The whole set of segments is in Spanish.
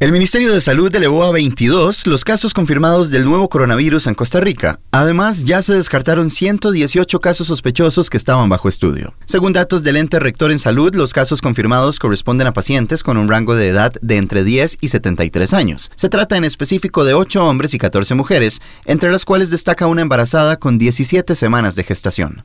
El Ministerio de Salud elevó a 22 los casos confirmados del nuevo coronavirus en Costa Rica. Además, ya se descartaron 118 casos sospechosos que estaban bajo estudio. Según datos del ente rector en salud, los casos confirmados corresponden a pacientes con un rango de edad de entre 10 y 73 años. Se trata en específico de 8 hombres y 14 mujeres, entre las cuales destaca una embarazada con 17 semanas de gestación.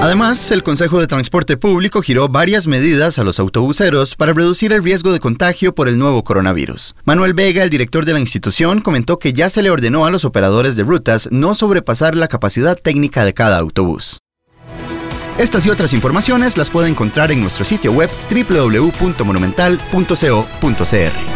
Además, el Consejo de Transporte Público giró varias medidas a los autobuseros para reducir el riesgo de contagio por el nuevo coronavirus. Manuel Vega, el director de la institución, comentó que ya se le ordenó a los operadores de rutas no sobrepasar la capacidad técnica de cada autobús. Estas y otras informaciones las puede encontrar en nuestro sitio web www.monumental.co.cr.